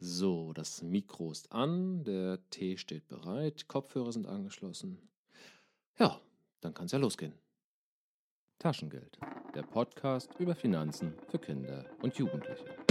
So, das Mikro ist an, der Tee steht bereit, Kopfhörer sind angeschlossen. Ja, dann kann es ja losgehen. Taschengeld, der Podcast über Finanzen für Kinder und Jugendliche.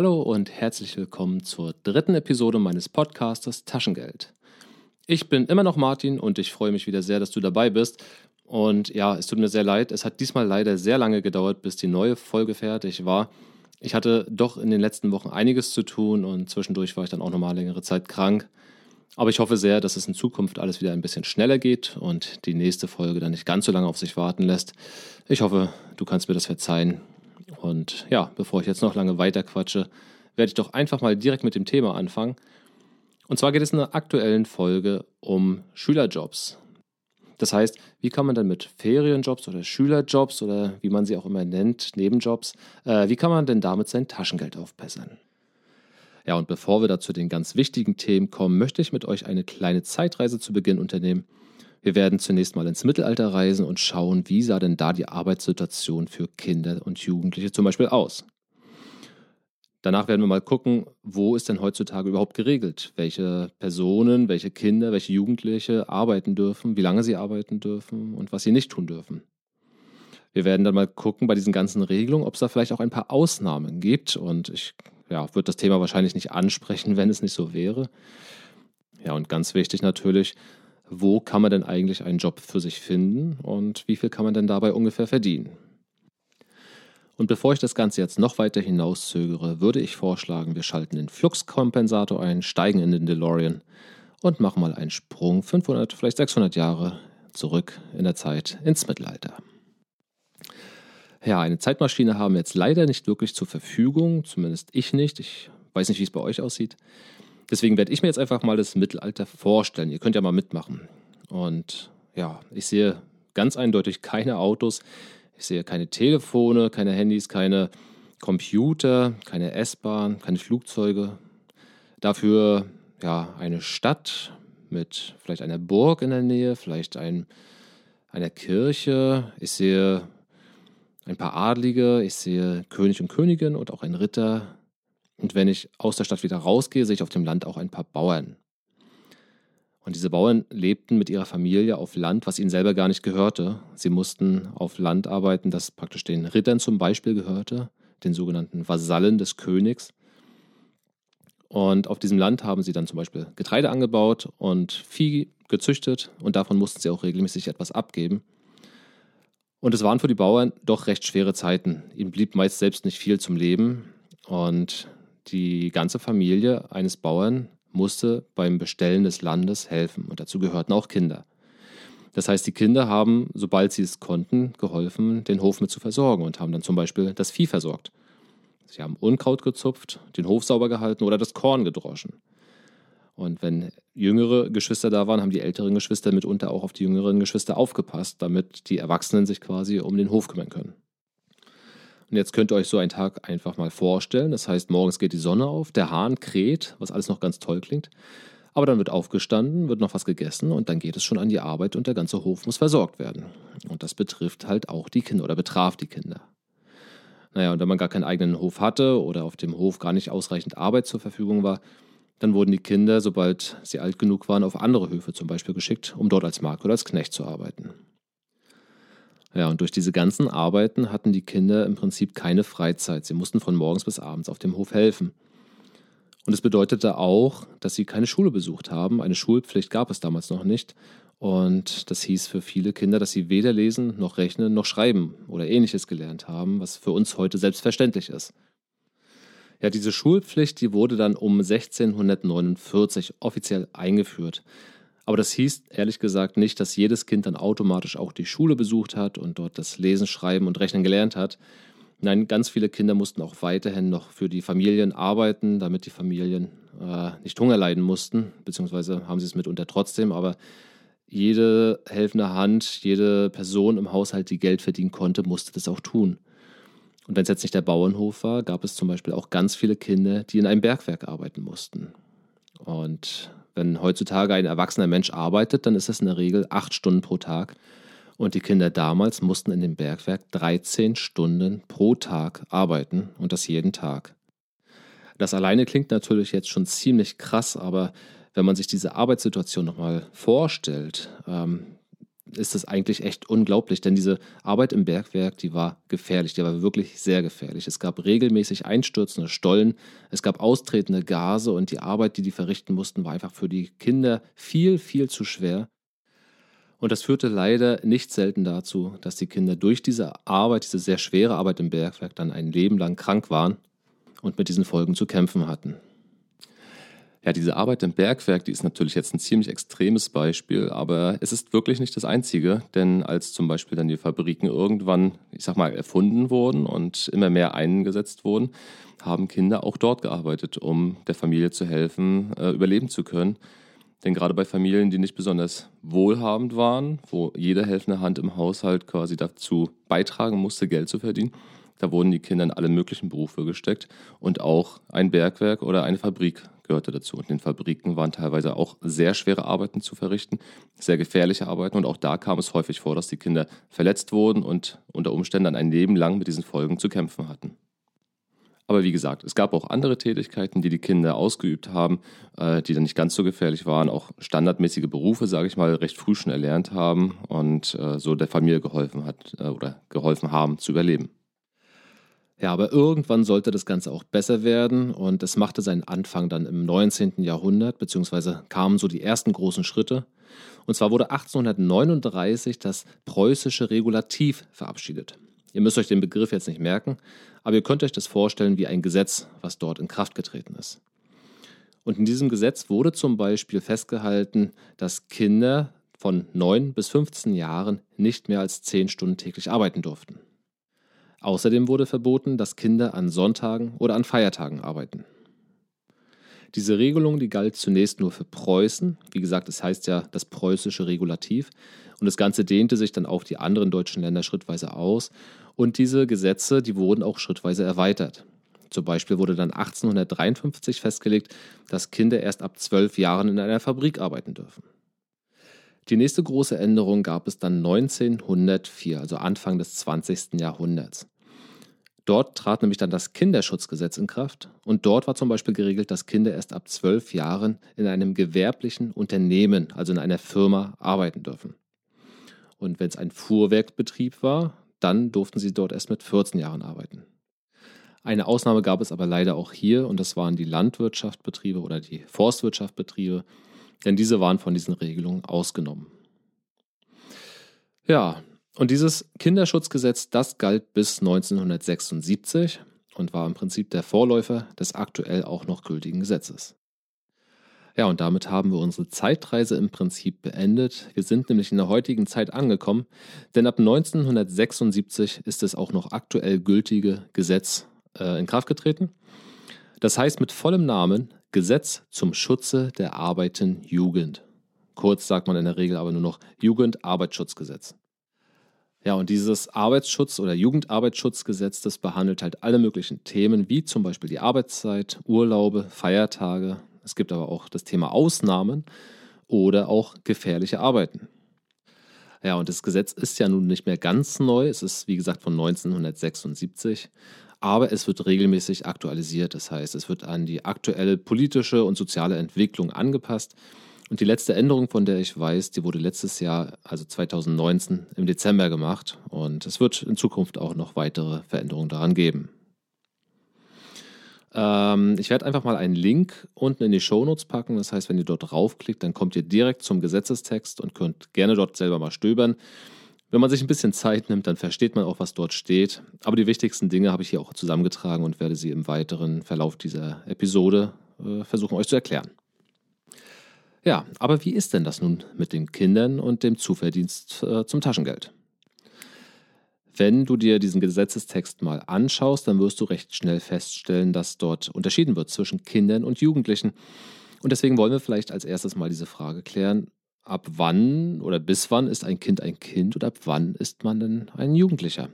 Hallo und herzlich willkommen zur dritten Episode meines Podcastes Taschengeld. Ich bin immer noch Martin und ich freue mich wieder sehr, dass du dabei bist. Und ja, es tut mir sehr leid, es hat diesmal leider sehr lange gedauert, bis die neue Folge fertig war. Ich hatte doch in den letzten Wochen einiges zu tun und zwischendurch war ich dann auch nochmal längere Zeit krank. Aber ich hoffe sehr, dass es in Zukunft alles wieder ein bisschen schneller geht und die nächste Folge dann nicht ganz so lange auf sich warten lässt. Ich hoffe, du kannst mir das verzeihen und ja, bevor ich jetzt noch lange weiter quatsche, werde ich doch einfach mal direkt mit dem Thema anfangen. Und zwar geht es in der aktuellen Folge um Schülerjobs. Das heißt, wie kann man dann mit Ferienjobs oder Schülerjobs oder wie man sie auch immer nennt, Nebenjobs, äh, wie kann man denn damit sein Taschengeld aufbessern? Ja, und bevor wir da zu den ganz wichtigen Themen kommen, möchte ich mit euch eine kleine Zeitreise zu Beginn unternehmen wir werden zunächst mal ins Mittelalter reisen und schauen, wie sah denn da die Arbeitssituation für Kinder und Jugendliche zum Beispiel aus. Danach werden wir mal gucken, wo ist denn heutzutage überhaupt geregelt, welche Personen, welche Kinder, welche Jugendliche arbeiten dürfen, wie lange sie arbeiten dürfen und was sie nicht tun dürfen. Wir werden dann mal gucken bei diesen ganzen Regelungen, ob es da vielleicht auch ein paar Ausnahmen gibt. Und ich ja, würde das Thema wahrscheinlich nicht ansprechen, wenn es nicht so wäre. Ja, und ganz wichtig natürlich, wo kann man denn eigentlich einen Job für sich finden und wie viel kann man denn dabei ungefähr verdienen. Und bevor ich das Ganze jetzt noch weiter hinauszögere, würde ich vorschlagen, wir schalten den Fluxkompensator ein, steigen in den DeLorean und machen mal einen Sprung 500, vielleicht 600 Jahre zurück in der Zeit ins Mittelalter. Ja, eine Zeitmaschine haben wir jetzt leider nicht wirklich zur Verfügung, zumindest ich nicht. Ich weiß nicht, wie es bei euch aussieht. Deswegen werde ich mir jetzt einfach mal das Mittelalter vorstellen. Ihr könnt ja mal mitmachen. Und ja, ich sehe ganz eindeutig keine Autos. Ich sehe keine Telefone, keine Handys, keine Computer, keine S-Bahn, keine Flugzeuge. Dafür ja eine Stadt mit vielleicht einer Burg in der Nähe, vielleicht ein, einer Kirche. Ich sehe ein paar Adlige, ich sehe König und Königin und auch einen Ritter, und wenn ich aus der Stadt wieder rausgehe, sehe ich auf dem Land auch ein paar Bauern. Und diese Bauern lebten mit ihrer Familie auf Land, was ihnen selber gar nicht gehörte. Sie mussten auf Land arbeiten, das praktisch den Rittern zum Beispiel gehörte, den sogenannten Vasallen des Königs. Und auf diesem Land haben sie dann zum Beispiel Getreide angebaut und Vieh gezüchtet und davon mussten sie auch regelmäßig etwas abgeben. Und es waren für die Bauern doch recht schwere Zeiten. Ihnen blieb meist selbst nicht viel zum Leben und die ganze Familie eines Bauern musste beim Bestellen des Landes helfen und dazu gehörten auch Kinder. Das heißt, die Kinder haben, sobald sie es konnten, geholfen, den Hof mit zu versorgen und haben dann zum Beispiel das Vieh versorgt. Sie haben Unkraut gezupft, den Hof sauber gehalten oder das Korn gedroschen. Und wenn jüngere Geschwister da waren, haben die älteren Geschwister mitunter auch auf die jüngeren Geschwister aufgepasst, damit die Erwachsenen sich quasi um den Hof kümmern können. Und jetzt könnt ihr euch so einen Tag einfach mal vorstellen. Das heißt, morgens geht die Sonne auf, der Hahn kräht, was alles noch ganz toll klingt. Aber dann wird aufgestanden, wird noch was gegessen und dann geht es schon an die Arbeit und der ganze Hof muss versorgt werden. Und das betrifft halt auch die Kinder oder betraf die Kinder. Naja, und wenn man gar keinen eigenen Hof hatte oder auf dem Hof gar nicht ausreichend Arbeit zur Verfügung war, dann wurden die Kinder, sobald sie alt genug waren, auf andere Höfe zum Beispiel geschickt, um dort als Markt oder als Knecht zu arbeiten. Ja, und durch diese ganzen Arbeiten hatten die Kinder im Prinzip keine Freizeit. Sie mussten von morgens bis abends auf dem Hof helfen. Und es bedeutete auch, dass sie keine Schule besucht haben. Eine Schulpflicht gab es damals noch nicht. Und das hieß für viele Kinder, dass sie weder lesen, noch rechnen, noch schreiben oder ähnliches gelernt haben, was für uns heute selbstverständlich ist. Ja, diese Schulpflicht, die wurde dann um 1649 offiziell eingeführt. Aber das hieß ehrlich gesagt nicht, dass jedes Kind dann automatisch auch die Schule besucht hat und dort das Lesen, Schreiben und Rechnen gelernt hat. Nein, ganz viele Kinder mussten auch weiterhin noch für die Familien arbeiten, damit die Familien äh, nicht Hunger leiden mussten, beziehungsweise haben sie es mitunter trotzdem, aber jede helfende Hand, jede Person im Haushalt, die Geld verdienen konnte, musste das auch tun. Und wenn es jetzt nicht der Bauernhof war, gab es zum Beispiel auch ganz viele Kinder, die in einem Bergwerk arbeiten mussten. Und wenn heutzutage ein erwachsener Mensch arbeitet, dann ist es in der Regel acht Stunden pro Tag. Und die Kinder damals mussten in dem Bergwerk 13 Stunden pro Tag arbeiten und das jeden Tag. Das alleine klingt natürlich jetzt schon ziemlich krass, aber wenn man sich diese Arbeitssituation nochmal vorstellt, ähm, ist es eigentlich echt unglaublich, denn diese Arbeit im Bergwerk, die war gefährlich, die war wirklich sehr gefährlich. Es gab regelmäßig einstürzende Stollen, es gab austretende Gase und die Arbeit, die die verrichten mussten, war einfach für die Kinder viel, viel zu schwer. Und das führte leider nicht selten dazu, dass die Kinder durch diese Arbeit, diese sehr schwere Arbeit im Bergwerk, dann ein Leben lang krank waren und mit diesen Folgen zu kämpfen hatten. Ja, diese Arbeit im Bergwerk, die ist natürlich jetzt ein ziemlich extremes Beispiel, aber es ist wirklich nicht das einzige, denn als zum Beispiel dann die Fabriken irgendwann, ich sag mal, erfunden wurden und immer mehr eingesetzt wurden, haben Kinder auch dort gearbeitet, um der Familie zu helfen, äh, überleben zu können. Denn gerade bei Familien, die nicht besonders wohlhabend waren, wo jede helfende Hand im Haushalt quasi dazu beitragen musste, Geld zu verdienen, da wurden die Kinder in alle möglichen Berufe gesteckt und auch ein Bergwerk oder eine Fabrik gehörte dazu. Und in den Fabriken waren teilweise auch sehr schwere Arbeiten zu verrichten, sehr gefährliche Arbeiten. Und auch da kam es häufig vor, dass die Kinder verletzt wurden und unter Umständen dann ein Leben lang mit diesen Folgen zu kämpfen hatten. Aber wie gesagt, es gab auch andere Tätigkeiten, die die Kinder ausgeübt haben, äh, die dann nicht ganz so gefährlich waren, auch standardmäßige Berufe, sage ich mal, recht früh schon erlernt haben und äh, so der Familie geholfen hat äh, oder geholfen haben zu überleben. Ja, aber irgendwann sollte das Ganze auch besser werden und es machte seinen Anfang dann im 19. Jahrhundert, beziehungsweise kamen so die ersten großen Schritte. Und zwar wurde 1839 das preußische Regulativ verabschiedet. Ihr müsst euch den Begriff jetzt nicht merken, aber ihr könnt euch das vorstellen wie ein Gesetz, was dort in Kraft getreten ist. Und in diesem Gesetz wurde zum Beispiel festgehalten, dass Kinder von 9 bis 15 Jahren nicht mehr als 10 Stunden täglich arbeiten durften. Außerdem wurde verboten, dass Kinder an Sonntagen oder an Feiertagen arbeiten. Diese Regelung, die galt zunächst nur für Preußen. Wie gesagt, es heißt ja das preußische Regulativ. Und das Ganze dehnte sich dann auf die anderen deutschen Länder schrittweise aus. Und diese Gesetze, die wurden auch schrittweise erweitert. Zum Beispiel wurde dann 1853 festgelegt, dass Kinder erst ab zwölf Jahren in einer Fabrik arbeiten dürfen. Die nächste große Änderung gab es dann 1904, also Anfang des 20. Jahrhunderts. Dort trat nämlich dann das Kinderschutzgesetz in Kraft und dort war zum Beispiel geregelt, dass Kinder erst ab zwölf Jahren in einem gewerblichen Unternehmen, also in einer Firma, arbeiten dürfen. Und wenn es ein Fuhrwerkbetrieb war, dann durften sie dort erst mit 14 Jahren arbeiten. Eine Ausnahme gab es aber leider auch hier und das waren die Landwirtschaftbetriebe oder die Forstwirtschaftbetriebe, denn diese waren von diesen Regelungen ausgenommen. Ja, und dieses Kinderschutzgesetz, das galt bis 1976 und war im Prinzip der Vorläufer des aktuell auch noch gültigen Gesetzes. Ja, und damit haben wir unsere Zeitreise im Prinzip beendet. Wir sind nämlich in der heutigen Zeit angekommen, denn ab 1976 ist es auch noch aktuell gültige Gesetz äh, in Kraft getreten. Das heißt mit vollem Namen Gesetz zum Schutze der arbeitenden Jugend. Kurz sagt man in der Regel aber nur noch Jugendarbeitsschutzgesetz. Ja, und dieses Arbeitsschutz- oder Jugendarbeitsschutzgesetz, das behandelt halt alle möglichen Themen, wie zum Beispiel die Arbeitszeit, Urlaube, Feiertage. Es gibt aber auch das Thema Ausnahmen oder auch gefährliche Arbeiten. Ja, und das Gesetz ist ja nun nicht mehr ganz neu. Es ist, wie gesagt, von 1976 aber es wird regelmäßig aktualisiert. Das heißt, es wird an die aktuelle politische und soziale Entwicklung angepasst. Und die letzte Änderung, von der ich weiß, die wurde letztes Jahr, also 2019, im Dezember gemacht. Und es wird in Zukunft auch noch weitere Veränderungen daran geben. Ähm, ich werde einfach mal einen Link unten in die Shownotes packen. Das heißt, wenn ihr dort draufklickt, dann kommt ihr direkt zum Gesetzestext und könnt gerne dort selber mal stöbern. Wenn man sich ein bisschen Zeit nimmt, dann versteht man auch, was dort steht. Aber die wichtigsten Dinge habe ich hier auch zusammengetragen und werde sie im weiteren Verlauf dieser Episode äh, versuchen euch zu erklären. Ja, aber wie ist denn das nun mit den Kindern und dem Zuverdienst äh, zum Taschengeld? wenn du dir diesen Gesetzestext mal anschaust, dann wirst du recht schnell feststellen, dass dort unterschieden wird zwischen Kindern und Jugendlichen. Und deswegen wollen wir vielleicht als erstes mal diese Frage klären, ab wann oder bis wann ist ein Kind ein Kind und ab wann ist man denn ein Jugendlicher?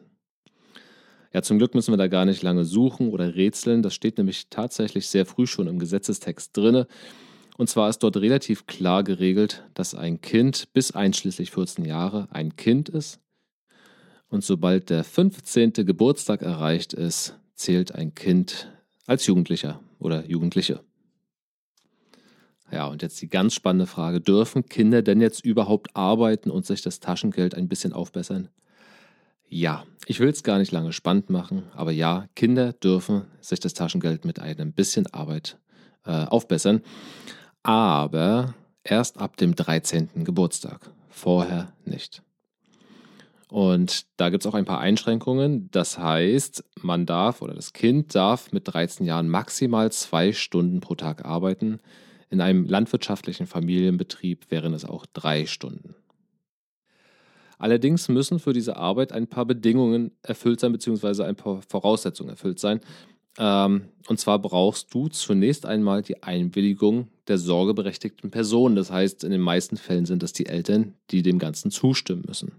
Ja, zum Glück müssen wir da gar nicht lange suchen oder rätseln. Das steht nämlich tatsächlich sehr früh schon im Gesetzestext drinne. Und zwar ist dort relativ klar geregelt, dass ein Kind bis einschließlich 14 Jahre ein Kind ist. Und sobald der 15. Geburtstag erreicht ist, zählt ein Kind als Jugendlicher oder Jugendliche. Ja, und jetzt die ganz spannende Frage, dürfen Kinder denn jetzt überhaupt arbeiten und sich das Taschengeld ein bisschen aufbessern? Ja, ich will es gar nicht lange spannend machen, aber ja, Kinder dürfen sich das Taschengeld mit einem bisschen Arbeit äh, aufbessern, aber erst ab dem 13. Geburtstag, vorher nicht. Und da gibt es auch ein paar Einschränkungen. Das heißt, man darf oder das Kind darf mit 13 Jahren maximal zwei Stunden pro Tag arbeiten. In einem landwirtschaftlichen Familienbetrieb wären es auch drei Stunden. Allerdings müssen für diese Arbeit ein paar Bedingungen erfüllt sein, beziehungsweise ein paar Voraussetzungen erfüllt sein. Ähm, und zwar brauchst du zunächst einmal die Einwilligung der sorgeberechtigten Person. Das heißt, in den meisten Fällen sind es die Eltern, die dem Ganzen zustimmen müssen.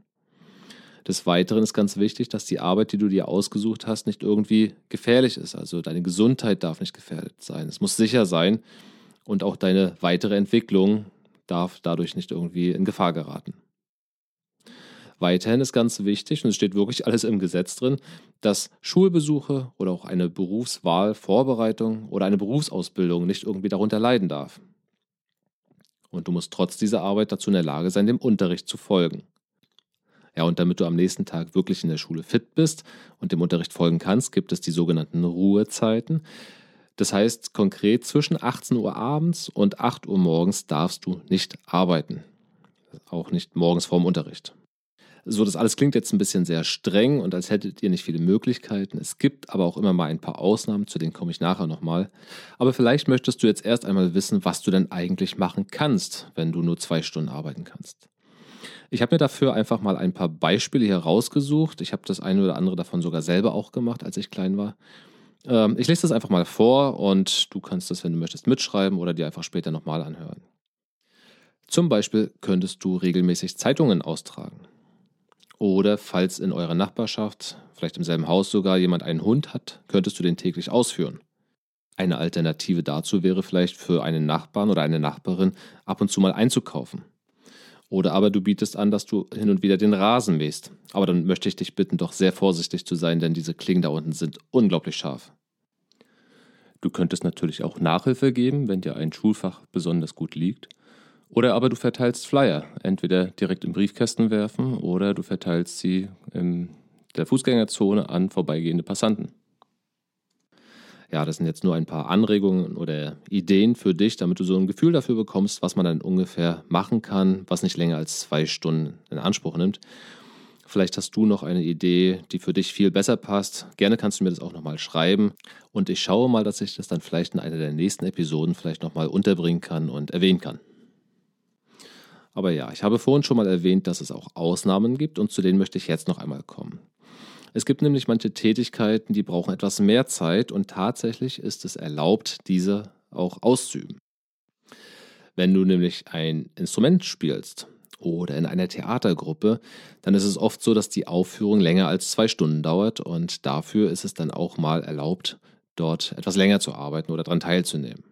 Des Weiteren ist ganz wichtig, dass die Arbeit, die du dir ausgesucht hast, nicht irgendwie gefährlich ist. Also deine Gesundheit darf nicht gefährdet sein. Es muss sicher sein und auch deine weitere Entwicklung darf dadurch nicht irgendwie in Gefahr geraten. Weiterhin ist ganz wichtig, und es steht wirklich alles im Gesetz drin, dass Schulbesuche oder auch eine Berufswahlvorbereitung oder eine Berufsausbildung nicht irgendwie darunter leiden darf. Und du musst trotz dieser Arbeit dazu in der Lage sein, dem Unterricht zu folgen. Ja, und damit du am nächsten Tag wirklich in der Schule fit bist und dem Unterricht folgen kannst, gibt es die sogenannten Ruhezeiten. Das heißt konkret zwischen 18 Uhr abends und 8 Uhr morgens darfst du nicht arbeiten. Auch nicht morgens vorm Unterricht. So, das alles klingt jetzt ein bisschen sehr streng und als hättet ihr nicht viele Möglichkeiten. Es gibt aber auch immer mal ein paar Ausnahmen, zu denen komme ich nachher nochmal. Aber vielleicht möchtest du jetzt erst einmal wissen, was du denn eigentlich machen kannst, wenn du nur zwei Stunden arbeiten kannst. Ich habe mir dafür einfach mal ein paar Beispiele hier rausgesucht. Ich habe das eine oder andere davon sogar selber auch gemacht, als ich klein war. Ähm, ich lese das einfach mal vor und du kannst das, wenn du möchtest, mitschreiben oder dir einfach später nochmal anhören. Zum Beispiel könntest du regelmäßig Zeitungen austragen. Oder falls in eurer Nachbarschaft, vielleicht im selben Haus sogar, jemand einen Hund hat, könntest du den täglich ausführen. Eine Alternative dazu wäre vielleicht für einen Nachbarn oder eine Nachbarin ab und zu mal einzukaufen. Oder aber du bietest an, dass du hin und wieder den Rasen mähst. Aber dann möchte ich dich bitten, doch sehr vorsichtig zu sein, denn diese Klingen da unten sind unglaublich scharf. Du könntest natürlich auch Nachhilfe geben, wenn dir ein Schulfach besonders gut liegt. Oder aber du verteilst Flyer, entweder direkt im Briefkästen werfen oder du verteilst sie in der Fußgängerzone an vorbeigehende Passanten. Ja, das sind jetzt nur ein paar Anregungen oder Ideen für dich, damit du so ein Gefühl dafür bekommst, was man dann ungefähr machen kann, was nicht länger als zwei Stunden in Anspruch nimmt. Vielleicht hast du noch eine Idee, die für dich viel besser passt. Gerne kannst du mir das auch nochmal schreiben. Und ich schaue mal, dass ich das dann vielleicht in einer der nächsten Episoden vielleicht nochmal unterbringen kann und erwähnen kann. Aber ja, ich habe vorhin schon mal erwähnt, dass es auch Ausnahmen gibt und zu denen möchte ich jetzt noch einmal kommen. Es gibt nämlich manche Tätigkeiten, die brauchen etwas mehr Zeit und tatsächlich ist es erlaubt, diese auch auszuüben. Wenn du nämlich ein Instrument spielst oder in einer Theatergruppe, dann ist es oft so, dass die Aufführung länger als zwei Stunden dauert und dafür ist es dann auch mal erlaubt, dort etwas länger zu arbeiten oder daran teilzunehmen.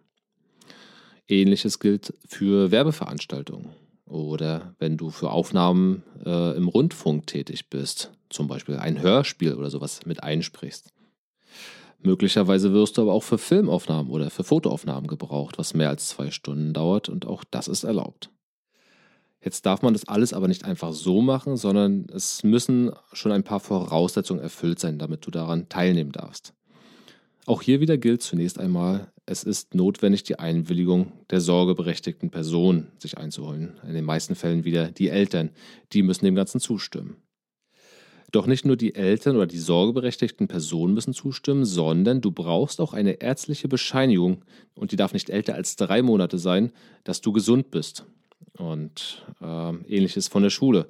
Ähnliches gilt für Werbeveranstaltungen oder wenn du für Aufnahmen äh, im Rundfunk tätig bist, zum Beispiel ein Hörspiel oder sowas mit einsprichst. Möglicherweise wirst du aber auch für Filmaufnahmen oder für Fotoaufnahmen gebraucht, was mehr als zwei Stunden dauert und auch das ist erlaubt. Jetzt darf man das alles aber nicht einfach so machen, sondern es müssen schon ein paar Voraussetzungen erfüllt sein, damit du daran teilnehmen darfst. Auch hier wieder gilt zunächst einmal, es ist notwendig, die Einwilligung der sorgeberechtigten Person sich einzuholen. In den meisten Fällen wieder die Eltern. Die müssen dem Ganzen zustimmen. Doch nicht nur die Eltern oder die sorgeberechtigten Personen müssen zustimmen, sondern du brauchst auch eine ärztliche Bescheinigung und die darf nicht älter als drei Monate sein, dass du gesund bist. Und äh, ähnliches von der Schule.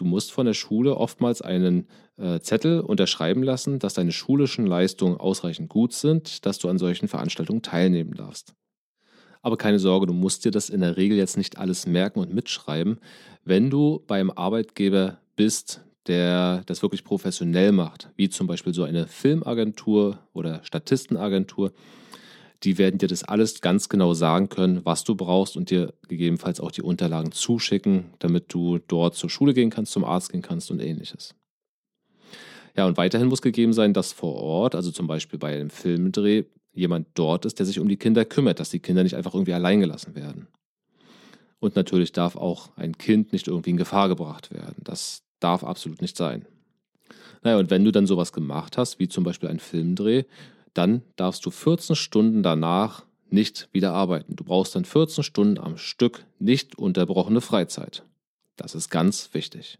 Du musst von der Schule oftmals einen äh, Zettel unterschreiben lassen, dass deine schulischen Leistungen ausreichend gut sind, dass du an solchen Veranstaltungen teilnehmen darfst. Aber keine Sorge, du musst dir das in der Regel jetzt nicht alles merken und mitschreiben. Wenn du beim Arbeitgeber bist, der das wirklich professionell macht, wie zum Beispiel so eine Filmagentur oder Statistenagentur, die werden dir das alles ganz genau sagen können, was du brauchst und dir gegebenenfalls auch die Unterlagen zuschicken, damit du dort zur Schule gehen kannst, zum Arzt gehen kannst und ähnliches. Ja, und weiterhin muss gegeben sein, dass vor Ort, also zum Beispiel bei einem Filmdreh, jemand dort ist, der sich um die Kinder kümmert, dass die Kinder nicht einfach irgendwie allein gelassen werden. Und natürlich darf auch ein Kind nicht irgendwie in Gefahr gebracht werden. Das darf absolut nicht sein. Naja, und wenn du dann sowas gemacht hast, wie zum Beispiel ein Filmdreh, dann darfst du 14 Stunden danach nicht wieder arbeiten. Du brauchst dann 14 Stunden am Stück nicht unterbrochene Freizeit. Das ist ganz wichtig.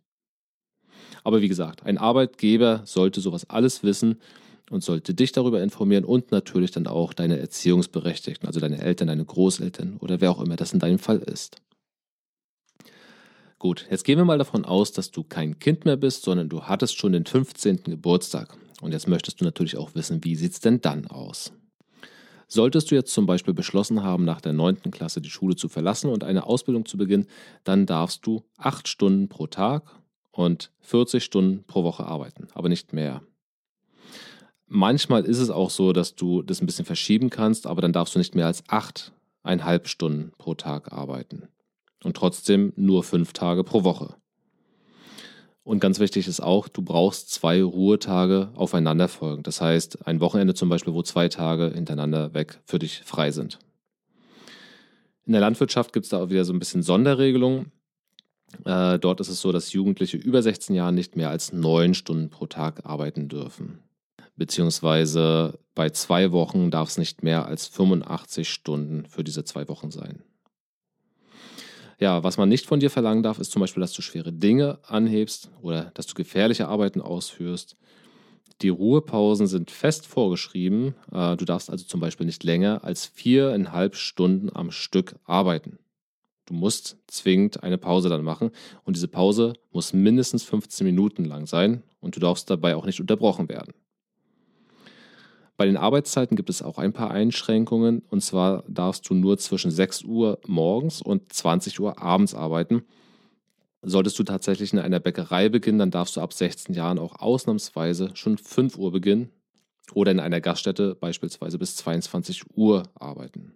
Aber wie gesagt, ein Arbeitgeber sollte sowas alles wissen und sollte dich darüber informieren und natürlich dann auch deine Erziehungsberechtigten, also deine Eltern, deine Großeltern oder wer auch immer das in deinem Fall ist. Gut, jetzt gehen wir mal davon aus, dass du kein Kind mehr bist, sondern du hattest schon den 15. Geburtstag. Und jetzt möchtest du natürlich auch wissen, wie sieht es denn dann aus? Solltest du jetzt zum Beispiel beschlossen haben, nach der 9. Klasse die Schule zu verlassen und eine Ausbildung zu beginnen, dann darfst du 8 Stunden pro Tag und 40 Stunden pro Woche arbeiten, aber nicht mehr. Manchmal ist es auch so, dass du das ein bisschen verschieben kannst, aber dann darfst du nicht mehr als 8,5 Stunden pro Tag arbeiten. Und trotzdem nur 5 Tage pro Woche. Und ganz wichtig ist auch, du brauchst zwei Ruhetage aufeinanderfolgend. Das heißt, ein Wochenende zum Beispiel, wo zwei Tage hintereinander weg für dich frei sind. In der Landwirtschaft gibt es da auch wieder so ein bisschen Sonderregelungen. Äh, dort ist es so, dass Jugendliche über 16 Jahren nicht mehr als neun Stunden pro Tag arbeiten dürfen. Beziehungsweise bei zwei Wochen darf es nicht mehr als 85 Stunden für diese zwei Wochen sein. Ja, was man nicht von dir verlangen darf, ist zum Beispiel, dass du schwere Dinge anhebst oder dass du gefährliche Arbeiten ausführst. Die Ruhepausen sind fest vorgeschrieben. Äh, du darfst also zum Beispiel nicht länger als viereinhalb Stunden am Stück arbeiten. Du musst zwingend eine Pause dann machen und diese Pause muss mindestens 15 Minuten lang sein und du darfst dabei auch nicht unterbrochen werden. Bei den Arbeitszeiten gibt es auch ein paar Einschränkungen. Und zwar darfst du nur zwischen 6 Uhr morgens und 20 Uhr abends arbeiten. Solltest du tatsächlich in einer Bäckerei beginnen, dann darfst du ab 16 Jahren auch ausnahmsweise schon 5 Uhr beginnen oder in einer Gaststätte beispielsweise bis 22 Uhr arbeiten.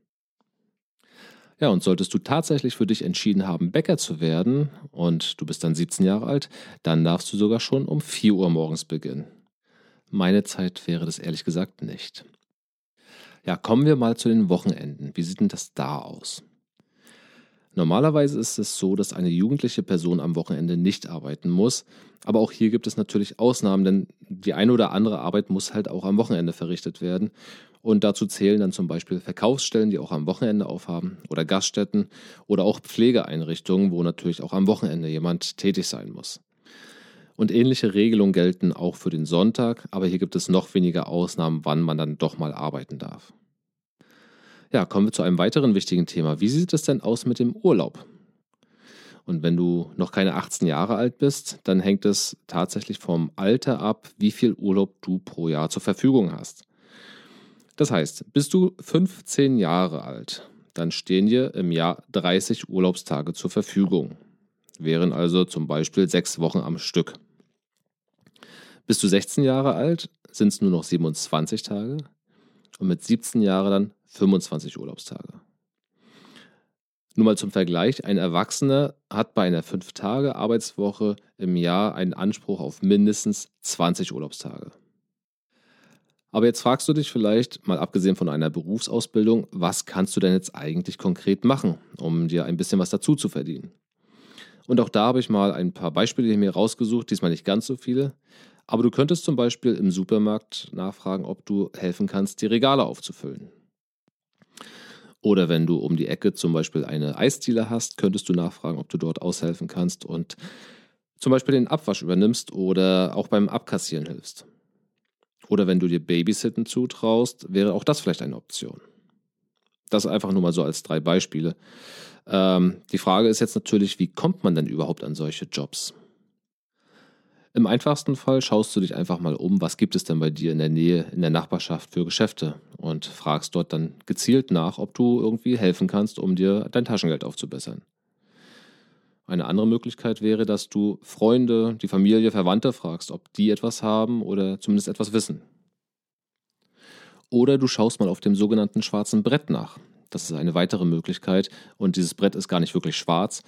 Ja, und solltest du tatsächlich für dich entschieden haben, Bäcker zu werden und du bist dann 17 Jahre alt, dann darfst du sogar schon um 4 Uhr morgens beginnen. Meine Zeit wäre das ehrlich gesagt nicht. Ja, kommen wir mal zu den Wochenenden. Wie sieht denn das da aus? Normalerweise ist es so, dass eine jugendliche Person am Wochenende nicht arbeiten muss, aber auch hier gibt es natürlich Ausnahmen, denn die eine oder andere Arbeit muss halt auch am Wochenende verrichtet werden. Und dazu zählen dann zum Beispiel Verkaufsstellen, die auch am Wochenende aufhaben, oder Gaststätten oder auch Pflegeeinrichtungen, wo natürlich auch am Wochenende jemand tätig sein muss. Und ähnliche Regelungen gelten auch für den Sonntag, aber hier gibt es noch weniger Ausnahmen, wann man dann doch mal arbeiten darf. Ja, kommen wir zu einem weiteren wichtigen Thema. Wie sieht es denn aus mit dem Urlaub? Und wenn du noch keine 18 Jahre alt bist, dann hängt es tatsächlich vom Alter ab, wie viel Urlaub du pro Jahr zur Verfügung hast. Das heißt, bist du 15 Jahre alt, dann stehen dir im Jahr 30 Urlaubstage zur Verfügung. Wären also zum Beispiel sechs Wochen am Stück. Bist du 16 Jahre alt, sind es nur noch 27 Tage und mit 17 Jahren dann 25 Urlaubstage. Nur mal zum Vergleich, ein Erwachsener hat bei einer 5-Tage-Arbeitswoche im Jahr einen Anspruch auf mindestens 20 Urlaubstage. Aber jetzt fragst du dich vielleicht, mal abgesehen von einer Berufsausbildung, was kannst du denn jetzt eigentlich konkret machen, um dir ein bisschen was dazu zu verdienen? Und auch da habe ich mal ein paar Beispiele mir rausgesucht, diesmal nicht ganz so viele. Aber du könntest zum Beispiel im Supermarkt nachfragen, ob du helfen kannst, die Regale aufzufüllen. Oder wenn du um die Ecke zum Beispiel eine Eisdiele hast, könntest du nachfragen, ob du dort aushelfen kannst und zum Beispiel den Abwasch übernimmst oder auch beim Abkassieren hilfst. Oder wenn du dir Babysitten zutraust, wäre auch das vielleicht eine Option. Das einfach nur mal so als drei Beispiele. Ähm, die Frage ist jetzt natürlich, wie kommt man denn überhaupt an solche Jobs? Im einfachsten Fall schaust du dich einfach mal um, was gibt es denn bei dir in der Nähe, in der Nachbarschaft für Geschäfte und fragst dort dann gezielt nach, ob du irgendwie helfen kannst, um dir dein Taschengeld aufzubessern. Eine andere Möglichkeit wäre, dass du Freunde, die Familie, Verwandte fragst, ob die etwas haben oder zumindest etwas wissen. Oder du schaust mal auf dem sogenannten schwarzen Brett nach. Das ist eine weitere Möglichkeit und dieses Brett ist gar nicht wirklich schwarz,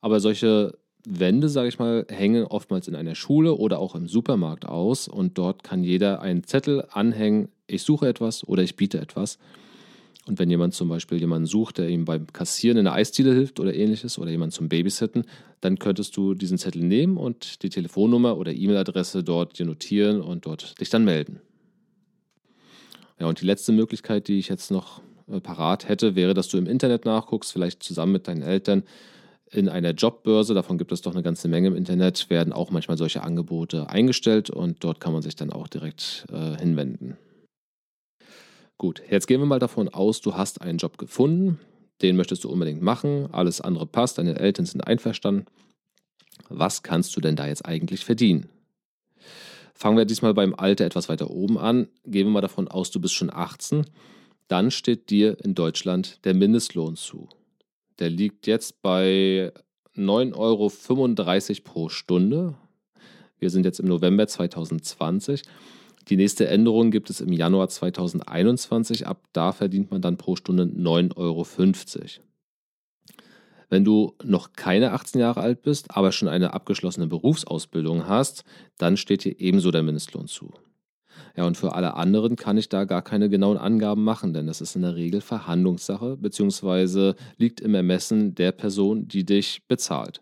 aber solche Wände, sage ich mal, hängen oftmals in einer Schule oder auch im Supermarkt aus und dort kann jeder einen Zettel anhängen, ich suche etwas oder ich biete etwas. Und wenn jemand zum Beispiel jemanden sucht, der ihm beim Kassieren in der Eisdiele hilft oder ähnliches oder jemand zum Babysitten, dann könntest du diesen Zettel nehmen und die Telefonnummer oder E-Mail-Adresse dort dir notieren und dort dich dann melden. Ja, und die letzte Möglichkeit, die ich jetzt noch äh, parat hätte, wäre, dass du im Internet nachguckst, vielleicht zusammen mit deinen Eltern, in einer Jobbörse, davon gibt es doch eine ganze Menge im Internet, werden auch manchmal solche Angebote eingestellt und dort kann man sich dann auch direkt äh, hinwenden. Gut, jetzt gehen wir mal davon aus, du hast einen Job gefunden, den möchtest du unbedingt machen, alles andere passt, deine Eltern sind einverstanden. Was kannst du denn da jetzt eigentlich verdienen? Fangen wir diesmal beim Alter etwas weiter oben an. Gehen wir mal davon aus, du bist schon 18. Dann steht dir in Deutschland der Mindestlohn zu. Der liegt jetzt bei 9,35 Euro pro Stunde. Wir sind jetzt im November 2020. Die nächste Änderung gibt es im Januar 2021. Ab da verdient man dann pro Stunde 9,50 Euro. Wenn du noch keine 18 Jahre alt bist, aber schon eine abgeschlossene Berufsausbildung hast, dann steht dir ebenso der Mindestlohn zu. Ja, und für alle anderen kann ich da gar keine genauen Angaben machen, denn das ist in der Regel Verhandlungssache beziehungsweise liegt im Ermessen der Person, die dich bezahlt.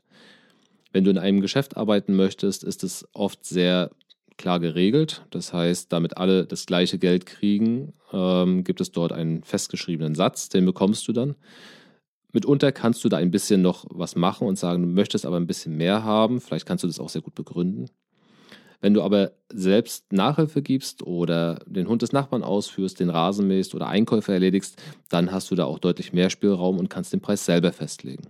Wenn du in einem Geschäft arbeiten möchtest, ist es oft sehr klar geregelt. Das heißt, damit alle das gleiche Geld kriegen, ähm, gibt es dort einen festgeschriebenen Satz, den bekommst du dann. Mitunter kannst du da ein bisschen noch was machen und sagen, du möchtest aber ein bisschen mehr haben. Vielleicht kannst du das auch sehr gut begründen. Wenn du aber selbst Nachhilfe gibst oder den Hund des Nachbarn ausführst, den Rasen mähst oder Einkäufe erledigst, dann hast du da auch deutlich mehr Spielraum und kannst den Preis selber festlegen.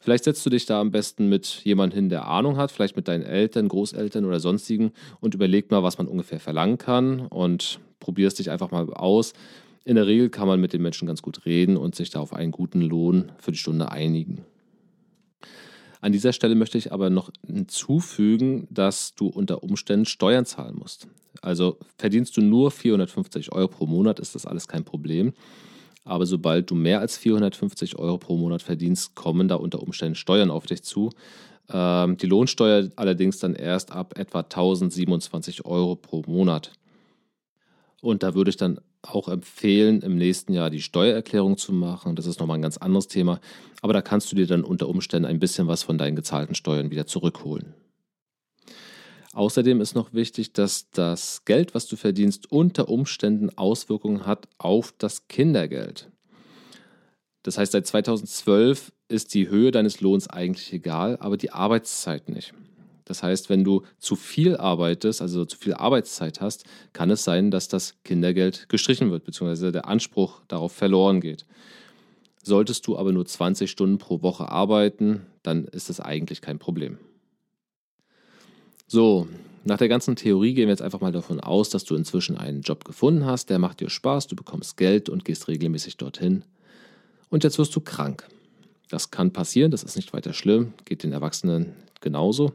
Vielleicht setzt du dich da am besten mit jemandem hin, der Ahnung hat, vielleicht mit deinen Eltern, Großeltern oder sonstigen und überleg mal, was man ungefähr verlangen kann und probierst dich einfach mal aus. In der Regel kann man mit den Menschen ganz gut reden und sich da auf einen guten Lohn für die Stunde einigen. An dieser Stelle möchte ich aber noch hinzufügen, dass du unter Umständen Steuern zahlen musst. Also verdienst du nur 450 Euro pro Monat, ist das alles kein Problem. Aber sobald du mehr als 450 Euro pro Monat verdienst, kommen da unter Umständen Steuern auf dich zu. Ähm, die Lohnsteuer allerdings dann erst ab etwa 1027 Euro pro Monat. Und da würde ich dann auch empfehlen, im nächsten Jahr die Steuererklärung zu machen. Das ist nochmal ein ganz anderes Thema. Aber da kannst du dir dann unter Umständen ein bisschen was von deinen gezahlten Steuern wieder zurückholen. Außerdem ist noch wichtig, dass das Geld, was du verdienst, unter Umständen Auswirkungen hat auf das Kindergeld. Das heißt, seit 2012 ist die Höhe deines Lohns eigentlich egal, aber die Arbeitszeit nicht. Das heißt, wenn du zu viel arbeitest, also zu viel Arbeitszeit hast, kann es sein, dass das Kindergeld gestrichen wird, beziehungsweise der Anspruch darauf verloren geht. Solltest du aber nur 20 Stunden pro Woche arbeiten, dann ist das eigentlich kein Problem. So, nach der ganzen Theorie gehen wir jetzt einfach mal davon aus, dass du inzwischen einen Job gefunden hast, der macht dir Spaß, du bekommst Geld und gehst regelmäßig dorthin. Und jetzt wirst du krank. Das kann passieren, das ist nicht weiter schlimm, geht den Erwachsenen genauso.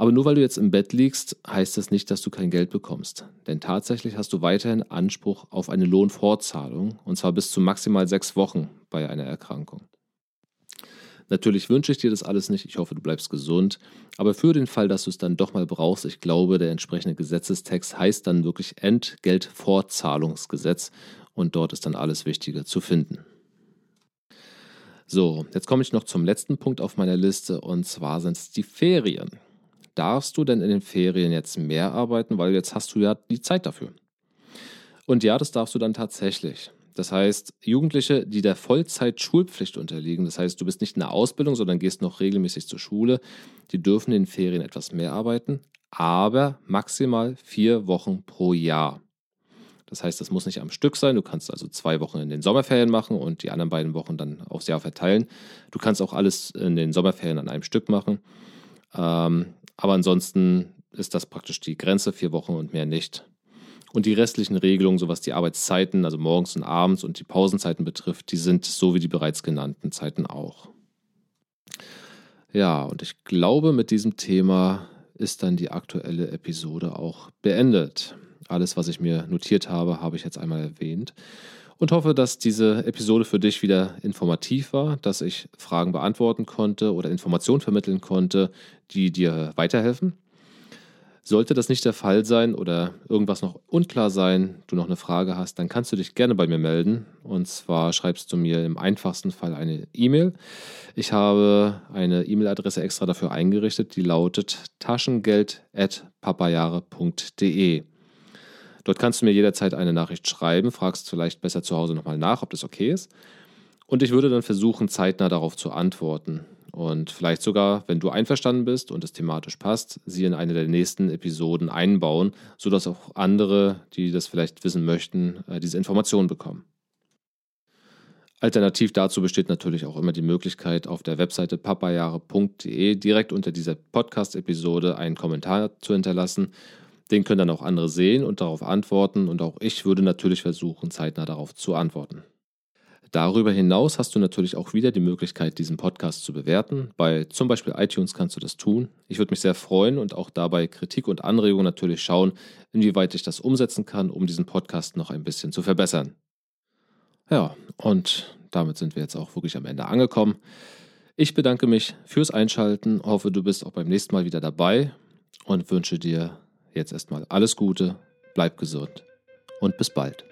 Aber nur weil du jetzt im Bett liegst, heißt das nicht, dass du kein Geld bekommst. Denn tatsächlich hast du weiterhin Anspruch auf eine Lohnfortzahlung, und zwar bis zu maximal sechs Wochen bei einer Erkrankung. Natürlich wünsche ich dir das alles nicht, ich hoffe, du bleibst gesund, aber für den Fall, dass du es dann doch mal brauchst, ich glaube, der entsprechende Gesetzestext heißt dann wirklich Entgeltfortzahlungsgesetz und dort ist dann alles Wichtige zu finden. So, jetzt komme ich noch zum letzten Punkt auf meiner Liste und zwar sind es die Ferien darfst du denn in den Ferien jetzt mehr arbeiten, weil jetzt hast du ja die Zeit dafür. Und ja, das darfst du dann tatsächlich. Das heißt, Jugendliche, die der Vollzeit-Schulpflicht unterliegen, das heißt, du bist nicht in der Ausbildung, sondern gehst noch regelmäßig zur Schule, die dürfen in den Ferien etwas mehr arbeiten, aber maximal vier Wochen pro Jahr. Das heißt, das muss nicht am Stück sein. Du kannst also zwei Wochen in den Sommerferien machen und die anderen beiden Wochen dann aufs Jahr verteilen. Du kannst auch alles in den Sommerferien an einem Stück machen. Ähm, Aber ansonsten ist das praktisch die Grenze, vier Wochen und mehr nicht. Und die restlichen Regelungen, so was die Arbeitszeiten, also morgens und abends und die Pausenzeiten betrifft, die sind so wie die bereits genannten Zeiten auch. Ja, und ich glaube, mit diesem Thema ist dann die aktuelle Episode auch beendet. Alles, was ich mir notiert habe, habe ich jetzt einmal erwähnt und hoffe, dass diese Episode für dich wieder informativ war, dass ich Fragen beantworten konnte oder Informationen vermitteln konnte, die dir weiterhelfen. Sollte das nicht der Fall sein oder irgendwas noch unklar sein, du noch eine Frage hast, dann kannst du dich gerne bei mir melden. Und zwar schreibst du mir im einfachsten Fall eine E-Mail. Ich habe eine E-Mail-Adresse extra dafür eingerichtet, die lautet taschengeld.papayare.de. Dort kannst du mir jederzeit eine Nachricht schreiben, fragst vielleicht besser zu Hause nochmal nach, ob das okay ist. Und ich würde dann versuchen, zeitnah darauf zu antworten. Und vielleicht sogar, wenn du einverstanden bist und es thematisch passt, sie in eine der nächsten Episoden einbauen, sodass auch andere, die das vielleicht wissen möchten, äh, diese Informationen bekommen. Alternativ dazu besteht natürlich auch immer die Möglichkeit, auf der Webseite papayare.de direkt unter dieser Podcast-Episode einen Kommentar zu hinterlassen. Den können dann auch andere sehen und darauf antworten und auch ich würde natürlich versuchen, zeitnah darauf zu antworten. Darüber hinaus hast du natürlich auch wieder die Möglichkeit, diesen Podcast zu bewerten. Bei zum Beispiel iTunes kannst du das tun. Ich würde mich sehr freuen und auch dabei Kritik und Anregungen natürlich schauen, inwieweit ich das umsetzen kann, um diesen Podcast noch ein bisschen zu verbessern. Ja, und damit sind wir jetzt auch wirklich am Ende angekommen. Ich bedanke mich fürs Einschalten, hoffe, du bist auch beim nächsten Mal wieder dabei und wünsche dir jetzt erstmal alles Gute, bleib gesund und bis bald.